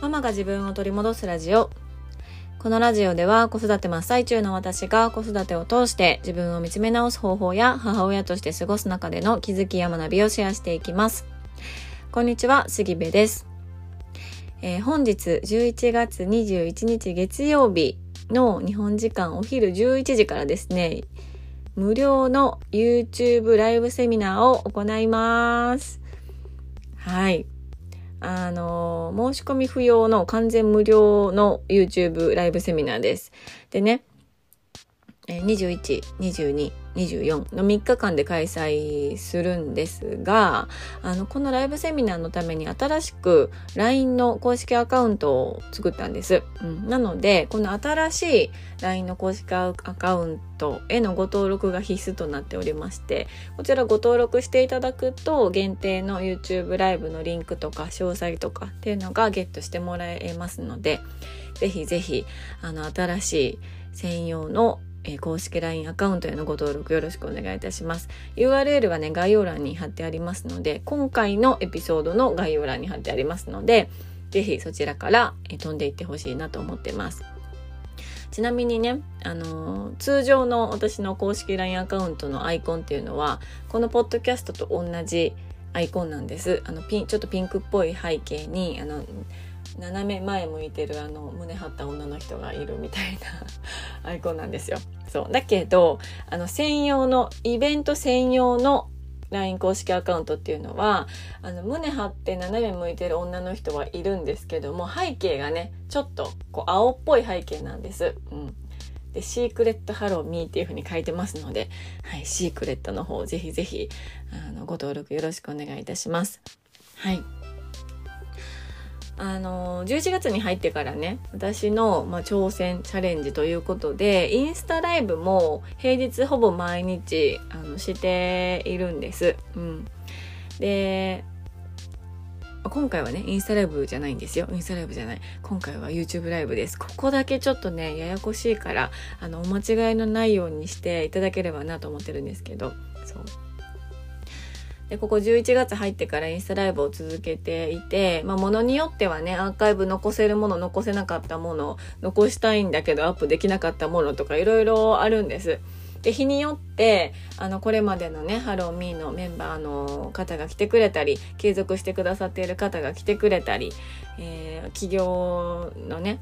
ママが自分を取り戻すラジオ。このラジオでは子育て真っ最中の私が子育てを通して自分を見つめ直す方法や母親として過ごす中での気づきや学びをシェアしていきます。こんにちは、杉部です。えー、本日11月21日月曜日の日本時間お昼11時からですね、無料の YouTube ライブセミナーを行います。はい。あの、申し込み不要の完全無料の YouTube ライブセミナーです。でね、21、22、24の3日間で開催するんですが、あの、このライブセミナーのために新しく LINE の公式アカウントを作ったんです。うん、なので、この新しい LINE の公式アカウントへのご登録が必須となっておりまして、こちらご登録していただくと、限定の YouTube ライブのリンクとか詳細とかっていうのがゲットしてもらえますので、ぜひぜひ、あの、新しい専用のえー、公式 LINE アカウントへのご登録よろしくお願いいたします。URL はね、概要欄に貼ってありますので、今回のエピソードの概要欄に貼ってありますので、ぜひそちらから、えー、飛んでいってほしいなと思ってます。ちなみにね、あのー、通常の私の公式 LINE アカウントのアイコンっていうのは、このポッドキャストと同じアイコンなんです。あの、ピン、ちょっとピンクっぽい背景に、あの、斜め前向いてるあの胸張った女の人がいるみたいな アイコンなんですよ。そうだけどあの専用のイベント専用の LINE 公式アカウントっていうのはあの胸張って斜め向いてる女の人はいるんですけども背景がねちょっとこう青っぽい背景なんです。うんで、シークレットハローミーっていう風に書いてますので、はい、シークレットの方、ぜひぜひ、あの、ご登録よろしくお願いいたします。はい。あの11月に入ってからね私の、まあ、挑戦チャレンジということでインスタライブも平日ほぼ毎日あのしているんです。うん、で今回はねインスタライブじゃないんですよ。インスタライブじゃない。今回は YouTube ライブです。ここだけちょっとねややこしいからあのお間違いのないようにしていただければなと思ってるんですけど。そう。で、ここ11月入ってからインスタライブを続けていて、まあ、ものによってはね、アーカイブ残せるもの、残せなかったもの、残したいんだけどアップできなかったものとかいろいろあるんです。で、日によって、あの、これまでのね、ハローミーのメンバーの方が来てくれたり、継続してくださっている方が来てくれたり、えー、企業のね、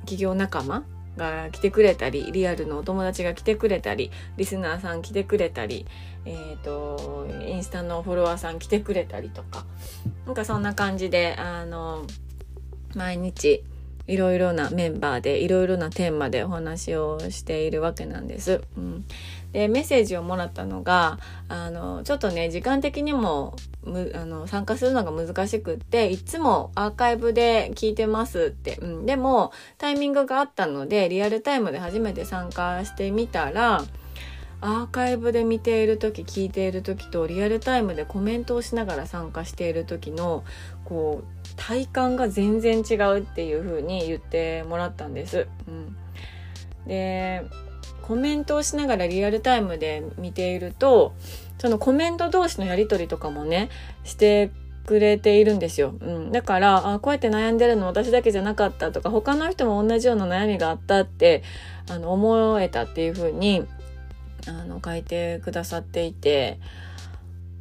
企業仲間が来てくれたり、リアルのお友達が来てくれたり、リスナーさん来てくれたり、えっ、ー、と、インスタのフォロワーさん来てくれたりとか、なんかそんな感じで、あの、毎日、いろいろなメンバーでいろいろなテーマでお話をしているわけなんです。うん、でメッセージをもらったのがあのちょっとね時間的にもむあの参加するのが難しくっていつもアーカイブで聞いてますって、うん、でもタイミングがあったのでリアルタイムで初めて参加してみたらアーカイブで見ている時聞いている時とリアルタイムでコメントをしながら参加している時のこう体感が全然違うっていう風に言ってもらったんです。うん、でコメントをしながらリアルタイムで見ているとそのコメント同士のやり取りとかもねしてくれているんですよ。うん、だからあこうやって悩んでるの私だけじゃなかったとか他の人も同じような悩みがあったってあの思えたっていう風にあの書いてくださっていて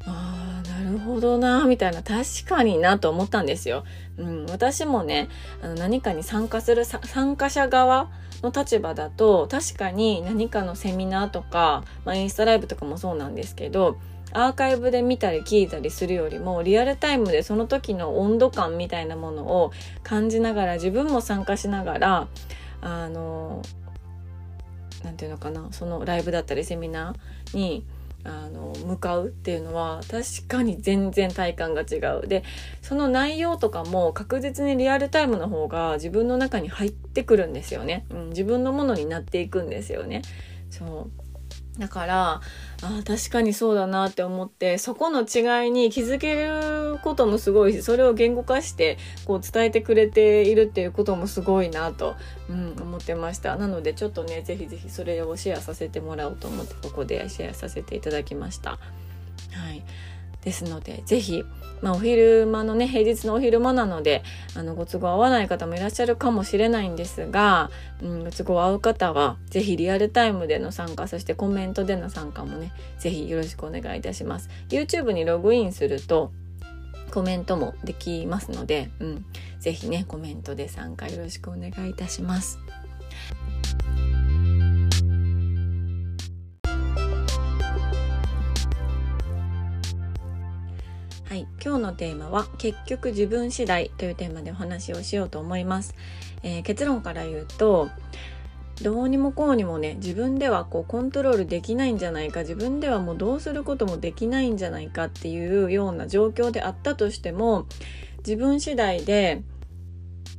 ああなるほどなみたいな確かになと思ったんですよ。うん、私もねあの何かに参加する参加者側の立場だと確かに何かのセミナーとか、まあ、インスタライブとかもそうなんですけどアーカイブで見たり聞いたりするよりもリアルタイムでその時の温度感みたいなものを感じながら自分も参加しながらあの何て言うのかな。そのライブだったりセミナーにあの向かうっていうのは確かに全然体感が違う。でその内容とかも確実にリアルタイムの方が自分の中に入ってくるんですよね、うん、自分のものになっていくんですよね。そう。だからあ確かにそうだなって思ってそこの違いに気づけることもすごいしそれを言語化してこう伝えてくれているっていうこともすごいなと、うん、思ってましたなのでちょっとね是非是非それをシェアさせてもらおうと思ってここでシェアさせていただきました。はいですので是非まあ、お昼間のね平日のお昼間なのであのご都合合わない方もいらっしゃるかもしれないんですが、うん、ご都合合う方は是非リアルタイムでの参加そしてコメントでの参加もね是非よろしくお願いいたします。YouTube にログインするとコメントもできますので、うん、ぜひねコメントで参加よろしくお願いいたします。はい、今日のテーマは結局自分次第というテーマでお話をしようと思います。えー、結論から言うとどうにもこうにもね自分ではこうコントロールできないんじゃないか自分ではもうどうすることもできないんじゃないかっていうような状況であったとしても自分次第で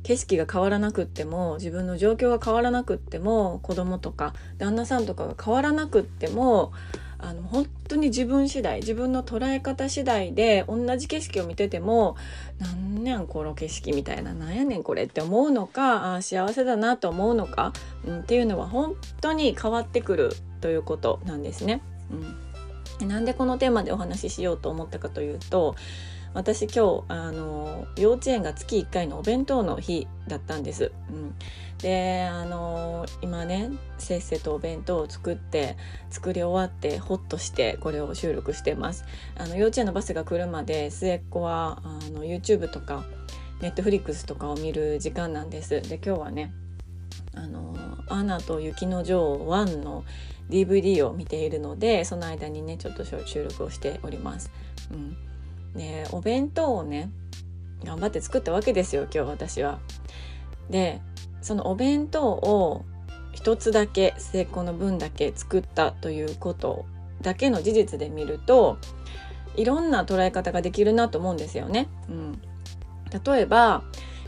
景色が変わらなくっても自分の状況が変わらなくっても子供とか旦那さんとかが変わらなくってもあの本当に自分次第自分の捉え方次第で同じ景色を見てても「なんやんこの景色」みたいな「なんやねんこれ」って思うのかあ幸せだなと思うのか、うん、っていうのは本当に変わってくるということなんですね。うん、なんでこのテーマでお話ししようと思ったかというと私今日あの幼稚園が月1回のお弁当の日だったんです。うん、であの今ねせっせとお弁当を作って作り終わってホッとしてこれを収録してます。あの幼稚園のバスが来るまで末っ子はあの YouTube とか Netflix とかを見る時間なんです。で今日はねあのアナと雪の女王1の DVD を見ているのでその間にねちょっと収録をしております。うんでお弁当をね頑張って作ったわけですよ今日私は。でそのお弁当を一つだけ成功の分だけ作ったということだけの事実で見るといろんな捉え方ができるなと思うんですよね。うん、例えば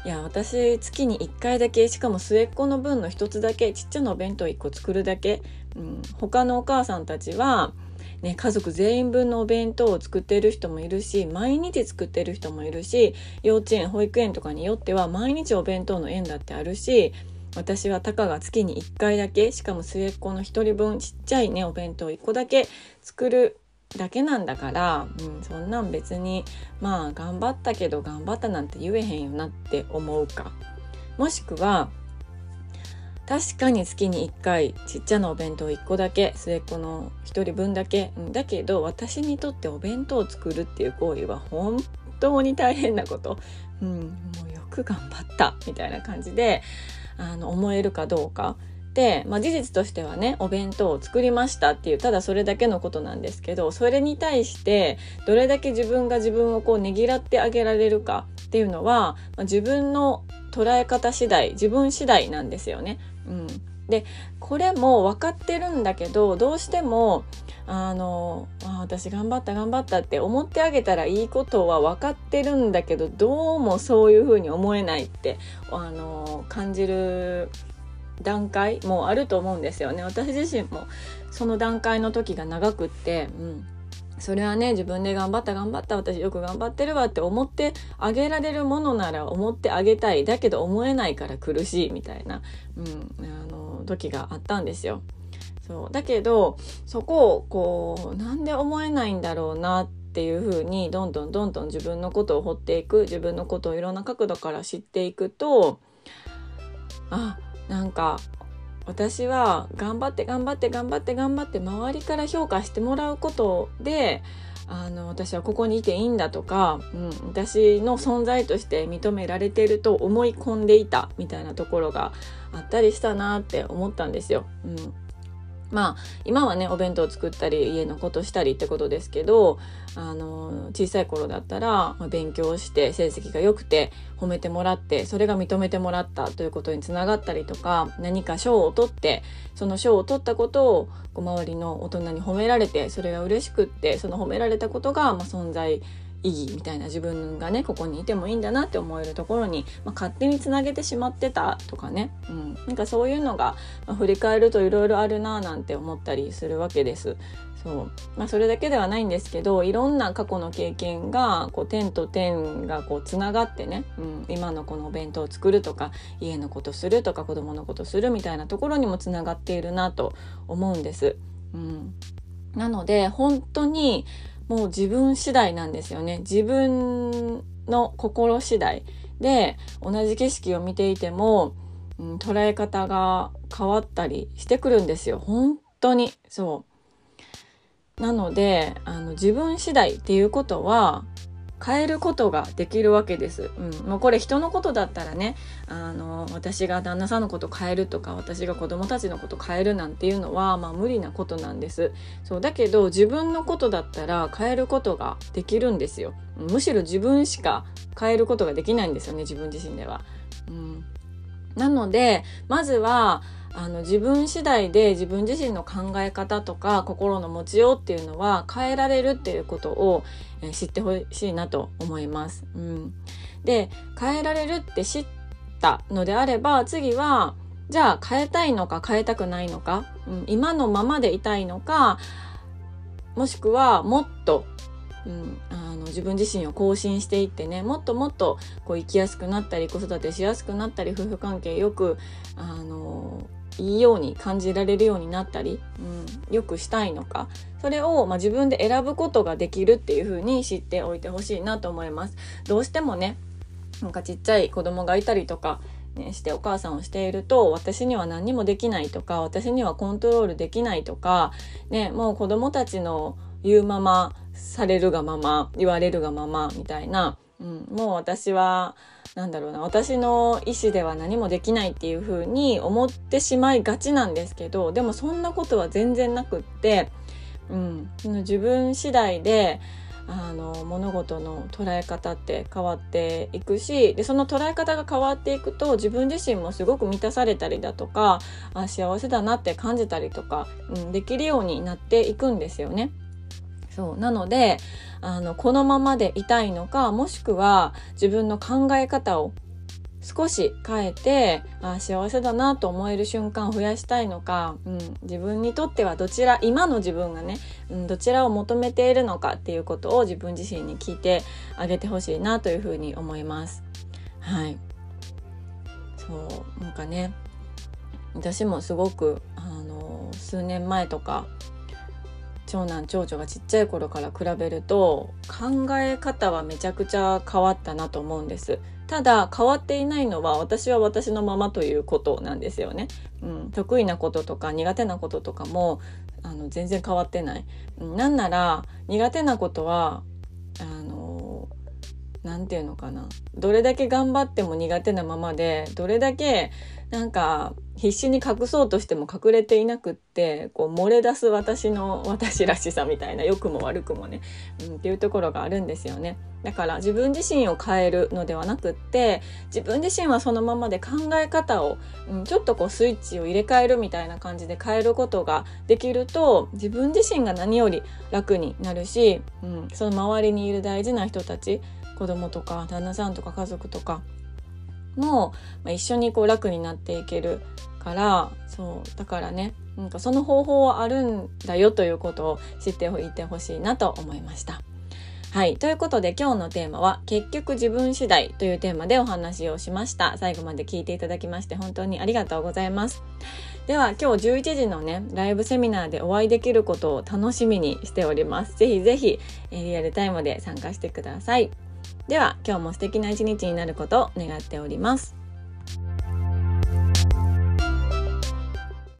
いや私月に1回だけしかも末っ子の分の1つだけちっちゃなお弁当1個作るだけ、うん、他のお母さんたちはね、家族全員分のお弁当を作ってる人もいるし毎日作ってる人もいるし幼稚園保育園とかによっては毎日お弁当の園だってあるし私はたかが月に1回だけしかも末っ子の1人分ちっちゃいねお弁当1個だけ作るだけなんだから、うん、そんなん別にまあ頑張ったけど頑張ったなんて言えへんよなって思うか。もしくは確かに月に1回ちっちゃなお弁当1個だけ末っ子の1人分だけ、だけど私にとってお弁当を作るっていう行為は本当に大変なこと、うん、もうよく頑張った。みたいな感じであの思えるかどうか。で、まあ、事実としてはねお弁当を作りましたっていうただそれだけのことなんですけどそれに対してどれだけ自分が自分をこうねぎらってあげられるかっていうのは、まあ、自分の捉え方次第自分次第なんですよね。うん、でこれも分かってるんだけどどうしてもあのあ私頑張った頑張ったって思ってあげたらいいことは分かってるんだけどどうもそういうふうに思えないってあの感じる段階もあると思うんですよね。私自身もその段階の時が長くって、うん、それはね自分で頑張った頑張った私よく頑張ってるわって思ってあげられるものなら思ってあげたいだけど思えないから苦しいみたいな、うん、あの時があったんですよ。そうだけどそこをこうなんで思えないんだろうなっていうふうにどんどんどんどん自分のことを掘っていく自分のことをいろんな角度から知っていくとあなんか私は頑張って頑張って頑張って頑張って周りから評価してもらうことであの私はここにいていいんだとか、うん、私の存在として認められていると思い込んでいたみたいなところがあったりしたなって思ったんですよ。うんまあ今はねお弁当作ったり家のことしたりってことですけどあの小さい頃だったら、ま、勉強して成績が良くて褒めてもらってそれが認めてもらったということにつながったりとか何か賞を取ってその賞を取ったことをこう周りの大人に褒められてそれが嬉しくってその褒められたことが、まあ、存在意義みたいな自分がねここにいてもいいんだなって思えるところに、まあ、勝手につなげてしまってたとかね、うん、なんかそういうのが、まあ、振り返るといろいろあるななんて思ったりするわけです。そう。まあ、それだけではないんですけどいろんな過去の経験がこう点と点がこうつながってね、うん、今のこのお弁当を作るとか家のことするとか子供のことするみたいなところにもつながっているなと思うんです。うん、なので本当にもう自分次第なんですよね。自分の心次第で同じ景色を見ていても、うん、捉え方が変わったりしてくるんですよ。本当に。そう。なので、あの、自分次第っていうことは、変えることができるわけです。うん、もうこれ人のことだったらねあの私が旦那さんのこと変えるとか私が子供たちのこと変えるなんていうのは、まあ、無理なことなんです。そうだけど自分のことだったら変えることができるんですよ。むしろ自分しか変えることができないんですよね自分自身では。うん、なのでまずはあの自分次第で自分自身の考え方とか心の持ちようっていうのは変えられるっていうことを、え知ってほしいなと思います。うん、で変えられるって知ったのであれば次はじゃあ変えたいのか変えたくないのか、うん、今のままでいたいのかもしくはもっと、うん、あの自分自身を更新していってねもっともっとこう生きやすくなったり子育てしやすくなったり夫婦関係よくあのいいように感じられるようになったり、うん、よくしたいのかそれを、まあ、自分で選ぶことができるっていう風に知っておいてほしいなと思います。どうしてもねなんかちっちゃい子供がいたりとかね、してお母さんをしていると私には何にもできないとか私にはコントロールできないとか、ね、もう子供たちの言うままされるがまま言われるがままみたいな、うん、もう私はなんだろうな私の意思では何もできないっていう風に思ってしまいがちなんですけどでもそんなことは全然なくって、うん、自分次第であの物事の捉え方って変わっていくしでその捉え方が変わっていくと自分自身もすごく満たされたりだとかあ幸せだなって感じたりとか、うん、できるようになっていくんですよね。そう。なのであのこのままでいたいのかもしくは自分の考え方を少し変えてあ幸せだなと思える瞬間を増やしたいのか、うん、自分にとってはどちら今の自分がね、うん、どちらを求めているのかっていうことを自分自身に聞いてあげてほしいなというふうに思います。はい。そう。なんかね私もすごくあの数年前とか長男長女がちっちゃい頃から比べると考え方はめちゃくちゃ変わったなと思うんです。ただ変わっていないのは私は私のままということなんですよね、うん、得意なこととか苦手なこととかもあの全然変わってない、うん、なんなら苦手なことはあの何て言うのかな。どれだけ頑張っても苦手なままでどれだけなんか必死に隠そうとしても隠れていなくってこう漏れ出す私の私らしさみたいな良くも悪くもね、うん、っていうところがあるんですよね。だから自分自身を変えるのではなくって自分自身はそのままで考え方を、うん、ちょっとこうスイッチを入れ替えるみたいな感じで変えることができると自分自身が何より楽になるし、うん、その周りにいる大事な人たち子供とか旦那さんとか家族とかも、まあ、一緒にこう楽になっていけるからそうだからねなんかその方法はあるんだよということを知っておいてほしいなと思いました。はい。ということで今日のテーマは結局自分次第というテーマでお話をしました。最後まで聞いていただきまして本当にありがとうございます。では今日11時のね、ライブセミナーでお会いできることを楽しみにしております。ぜひぜひ、リアルタイムで参加してください。では今日も素敵な一日になることを願っております。